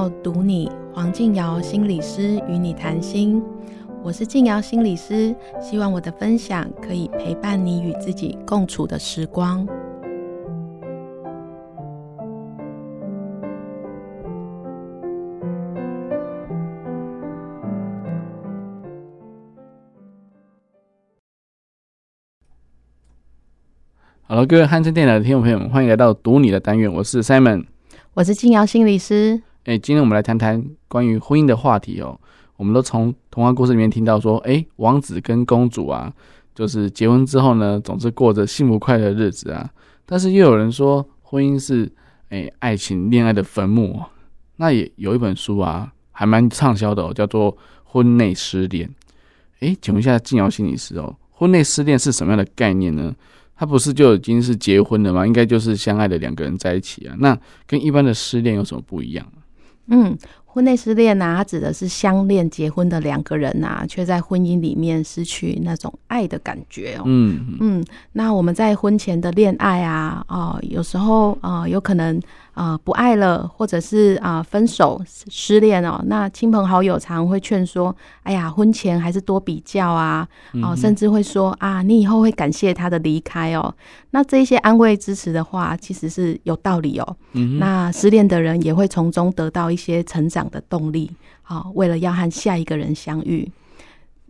到读你，黄靖尧心理师与你谈心。我是靖尧心理师，希望我的分享可以陪伴你与自己共处的时光。好了，各位汉声电台的听众朋友们，欢迎来到读你的单元，我是 Simon，我是靖尧心理师。哎，今天我们来谈谈关于婚姻的话题哦。我们都从童话故事里面听到说，哎，王子跟公主啊，就是结婚之后呢，总是过着幸福快乐的日子啊。但是又有人说，婚姻是哎爱情恋爱的坟墓。那也有一本书啊，还蛮畅销的哦，叫做《婚内失恋》。哎，请问一下静瑶心理师哦，婚内失恋是什么样的概念呢？他不是就已经是结婚了吗？应该就是相爱的两个人在一起啊。那跟一般的失恋有什么不一样？嗯，婚内失恋啊，它指的是相恋结婚的两个人啊，却在婚姻里面失去那种爱的感觉哦。嗯嗯，那我们在婚前的恋爱啊，哦，有时候啊，有可能。啊、呃，不爱了，或者是啊、呃，分手、失恋哦。那亲朋好友常会劝说：“哎呀，婚前还是多比较啊。嗯”哦，甚至会说：“啊，你以后会感谢他的离开哦。”那这一些安慰支持的话，其实是有道理哦。嗯，那失恋的人也会从中得到一些成长的动力。好、哦，为了要和下一个人相遇。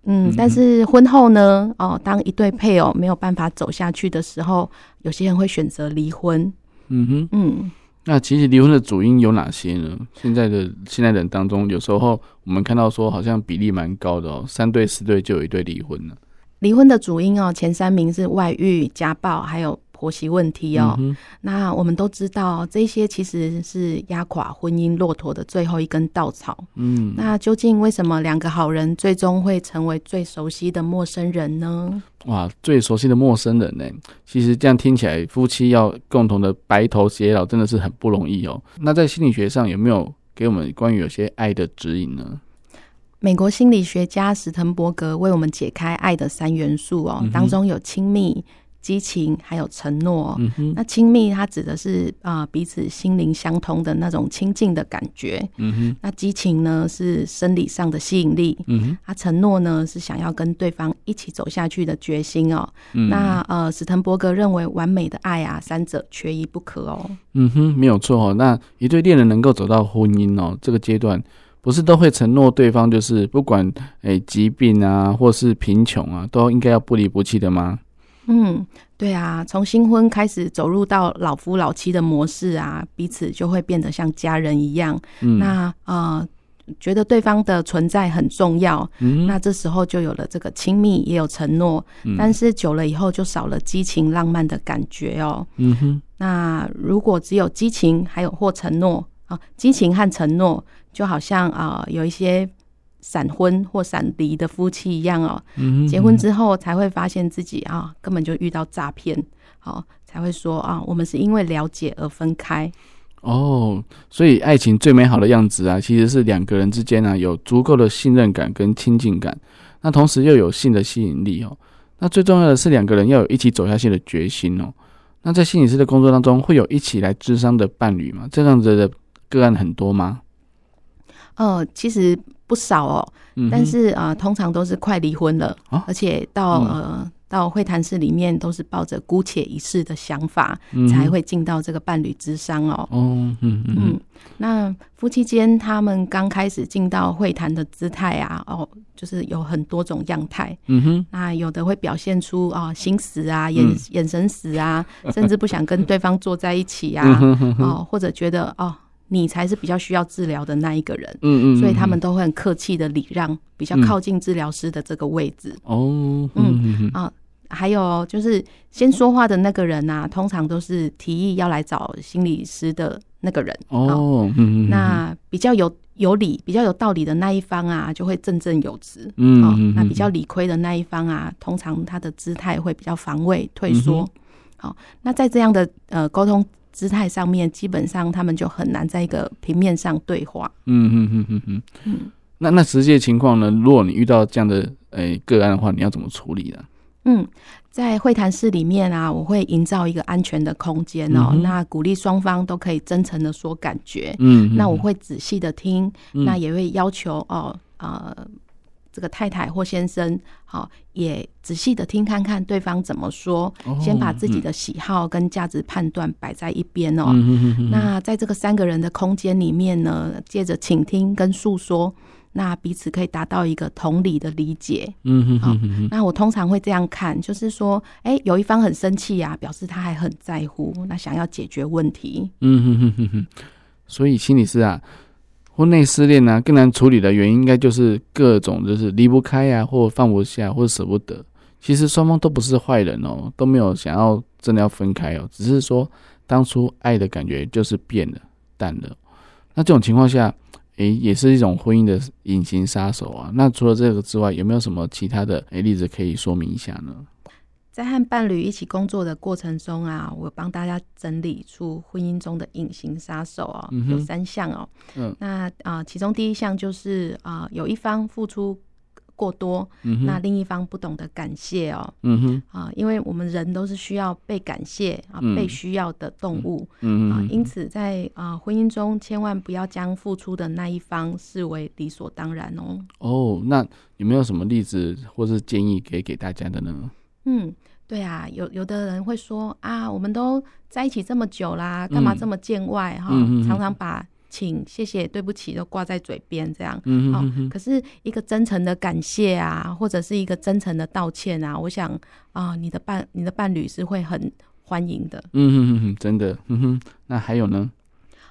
嗯，嗯，但是婚后呢？哦，当一对配偶没有办法走下去的时候，有些人会选择离婚。嗯哼，嗯。那其实离婚的主因有哪些呢？现在的现在人当中，有时候我们看到说，好像比例蛮高的哦，三对四对就有一对离婚了。离婚的主因哦，前三名是外遇、家暴，还有。婆媳问题哦，嗯、那我们都知道，这些其实是压垮婚姻骆驼的最后一根稻草。嗯，那究竟为什么两个好人最终会成为最熟悉的陌生人呢？哇，最熟悉的陌生人呢？其实这样听起来，夫妻要共同的白头偕老，真的是很不容易哦。那在心理学上有没有给我们关于有些爱的指引呢？美国心理学家史滕伯格为我们解开爱的三元素哦，嗯、当中有亲密。激情还有承诺，那亲密它指的是啊、呃、彼此心灵相通的那种亲近的感觉。嗯、哼那激情呢是生理上的吸引力。嗯哼，他承诺呢是想要跟对方一起走下去的决心哦。嗯、那呃史滕伯格认为完美的爱啊，三者缺一不可哦。嗯哼，没有错哦。那一对恋人能够走到婚姻哦这个阶段，不是都会承诺对方就是不管诶、欸、疾病啊或是贫穷啊，都应该要不离不弃的吗？嗯，对啊，从新婚开始走入到老夫老妻的模式啊，彼此就会变得像家人一样。嗯，那呃，觉得对方的存在很重要。嗯，那这时候就有了这个亲密，也有承诺。嗯，但是久了以后就少了激情浪漫的感觉哦。嗯哼，那如果只有激情，还有或承诺啊，激情和承诺就好像啊、呃，有一些。闪婚或闪离的夫妻一样哦，嗯、结婚之后才会发现自己啊，根本就遇到诈骗，好才会说啊，我们是因为了解而分开。哦，所以爱情最美好的样子啊，其实是两个人之间呢、啊、有足够的信任感跟亲近感，那同时又有性的吸引力哦。那最重要的是两个人要有一起走下去的决心哦。那在心理师的工作当中，会有一起来智商的伴侣吗？这样子的个案很多吗？呃，其实。不少哦，但是啊、呃，通常都是快离婚了，啊、而且到呃到会谈室里面都是抱着姑且一试的想法，嗯、才会进到这个伴侣之商哦。哦，嗯嗯嗯。那夫妻间他们刚开始进到会谈的姿态啊，哦，就是有很多种样态。嗯哼。那有的会表现出啊、呃、心死啊，眼、嗯、眼神死啊，甚至不想跟对方坐在一起啊，或者觉得哦。你才是比较需要治疗的那一个人，嗯，嗯嗯，所以他们都会很客气的礼让，比较靠近治疗师的这个位置。哦，嗯嗯啊，还有就是先说话的那个人呐、啊，通常都是提议要来找心理师的那个人。哦，嗯，那比较有有理、比较有道理的那一方啊，就会振振有词，嗯，哦，那比较理亏的那一方啊，通常他的姿态会比较防卫、退缩，好，那在这样的呃沟通姿态上面，基本上他们就很难在一个平面上对话，嗯嗯嗯嗯嗯，嗯，那那实际情况呢？如果你遇到这样的诶、欸、个案的话，你要怎么处理呢？嗯。在会谈室里面啊，我会营造一个安全的空间哦，嗯、那鼓励双方都可以真诚的说感觉。嗯，那我会仔细的听、嗯，那也会要求哦，呃，这个太太或先生，好、哦，也仔细的听看看对方怎么说，哦、先把自己的喜好跟价值判断摆在一边哦、嗯。那在这个三个人的空间里面呢，借着倾听跟诉说。那彼此可以达到一个同理的理解，嗯哼哼哼，好，那我通常会这样看，就是说，哎、欸，有一方很生气啊，表示他还很在乎，那想要解决问题，嗯哼哼哼哼。所以心理师啊，婚内失恋呢，更难处理的原因，应该就是各种就是离不开啊，或放不下，或舍不得。其实双方都不是坏人哦，都没有想要真的要分开哦，只是说当初爱的感觉就是变了，淡了。那这种情况下。诶，也是一种婚姻的隐形杀手啊。那除了这个之外，有没有什么其他的诶例子可以说明一下呢？在和伴侣一起工作的过程中啊，我帮大家整理出婚姻中的隐形杀手哦、嗯，有三项哦。嗯，那啊、呃，其中第一项就是啊、呃，有一方付出。过多、嗯，那另一方不懂得感谢哦，嗯哼啊，因为我们人都是需要被感谢啊、嗯，被需要的动物，嗯啊，因此在啊婚姻中，千万不要将付出的那一方视为理所当然哦。哦，那有没有什么例子或是建议可以给大家的呢？嗯，对啊，有有的人会说啊，我们都在一起这么久啦，干嘛这么见外哈、嗯？常常把。请、谢谢、对不起都挂在嘴边，这样，嗯哼哼、哦。可是一个真诚的感谢啊，或者是一个真诚的道歉啊，我想啊、呃，你的伴、你的伴侣是会很欢迎的。嗯哼哼哼，真的，嗯哼。那还有呢？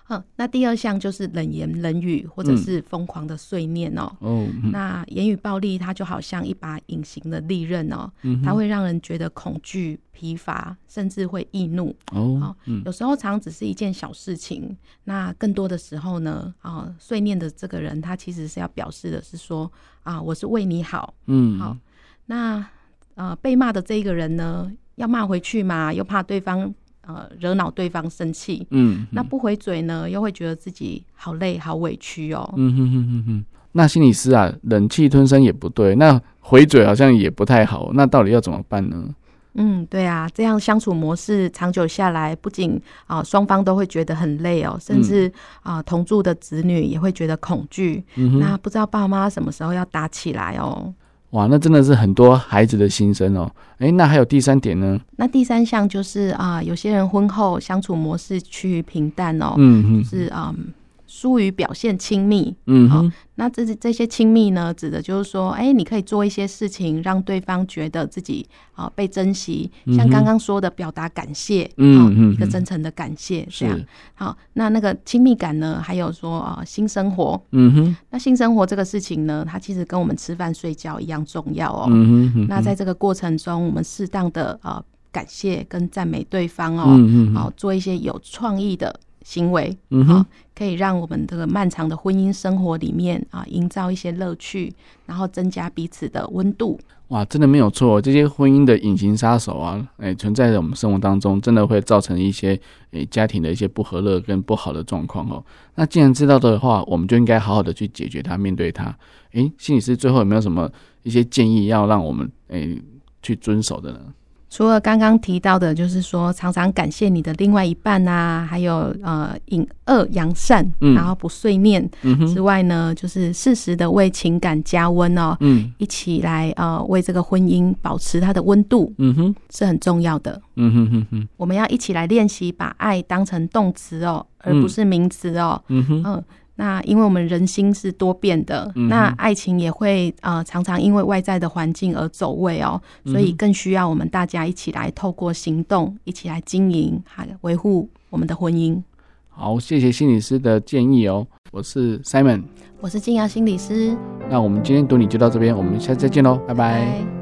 嗯，那第二项就是冷言冷语，或者是疯狂的碎念哦。哦、嗯，那言语暴力，它就好像一把隐形的利刃哦、嗯，它会让人觉得恐惧、疲乏，甚至会易怒。哦，嗯，有时候常只是一件小事情，那更多的时候呢，啊，碎念的这个人，他其实是要表示的是说，啊，我是为你好。嗯，好，那呃，被骂的这一个人呢，要骂回去嘛，又怕对方。呃，惹恼对方生气，嗯，那不回嘴呢，又会觉得自己好累、好委屈哦。嗯哼哼哼哼。那心理师啊，忍气吞声也不对，那回嘴好像也不太好，那到底要怎么办呢？嗯，对啊，这样相处模式长久下来，不仅啊双方都会觉得很累哦，甚至啊、呃、同住的子女也会觉得恐惧。嗯，那不知道爸妈什么时候要打起来哦。哇，那真的是很多孩子的心声哦。诶，那还有第三点呢？那第三项就是啊、呃，有些人婚后相处模式趋于平淡哦。嗯嗯，就是啊。呃疏于表现亲密，嗯，好、哦，那这这些亲密呢，指的就是说，哎、欸，你可以做一些事情，让对方觉得自己啊、哦、被珍惜，嗯、像刚刚说的，表达感谢，嗯、哦、嗯，一个真诚的感谢，这样，好，那那个亲密感呢，还有说啊、呃，性生活，嗯哼，那新生活这个事情呢，它其实跟我们吃饭睡觉一样重要哦，嗯哼，那在这个过程中，我们适当的啊、呃、感谢跟赞美对方哦，嗯好、哦，做一些有创意的。行为，嗯哼，可以让我们这个漫长的婚姻生活里面啊，营造一些乐趣，然后增加彼此的温度。哇，真的没有错，这些婚姻的隐形杀手啊，哎，存在在我们生活当中，真的会造成一些诶家庭的一些不和乐跟不好的状况哦。那既然知道的话，我们就应该好好的去解决它，面对它。哎，心理师最后有没有什么一些建议要让我们诶去遵守的呢？除了刚刚提到的，就是说常常感谢你的另外一半啊，还有呃引恶扬善，然后不碎念之外呢，嗯、就是适时的为情感加温哦，嗯，一起来呃为这个婚姻保持它的温度，嗯哼，是很重要的，嗯哼哼哼，我们要一起来练习把爱当成动词哦，而不是名词哦，嗯哼，嗯。那因为我们人心是多变的，嗯、那爱情也会呃常常因为外在的环境而走位哦，所以更需要我们大家一起来透过行动，一起来经营还维护我们的婚姻。好，谢谢心理师的建议哦。我是 Simon，我是静雅心理师。那我们今天读你就到这边，我们下次再见喽，拜拜。拜拜。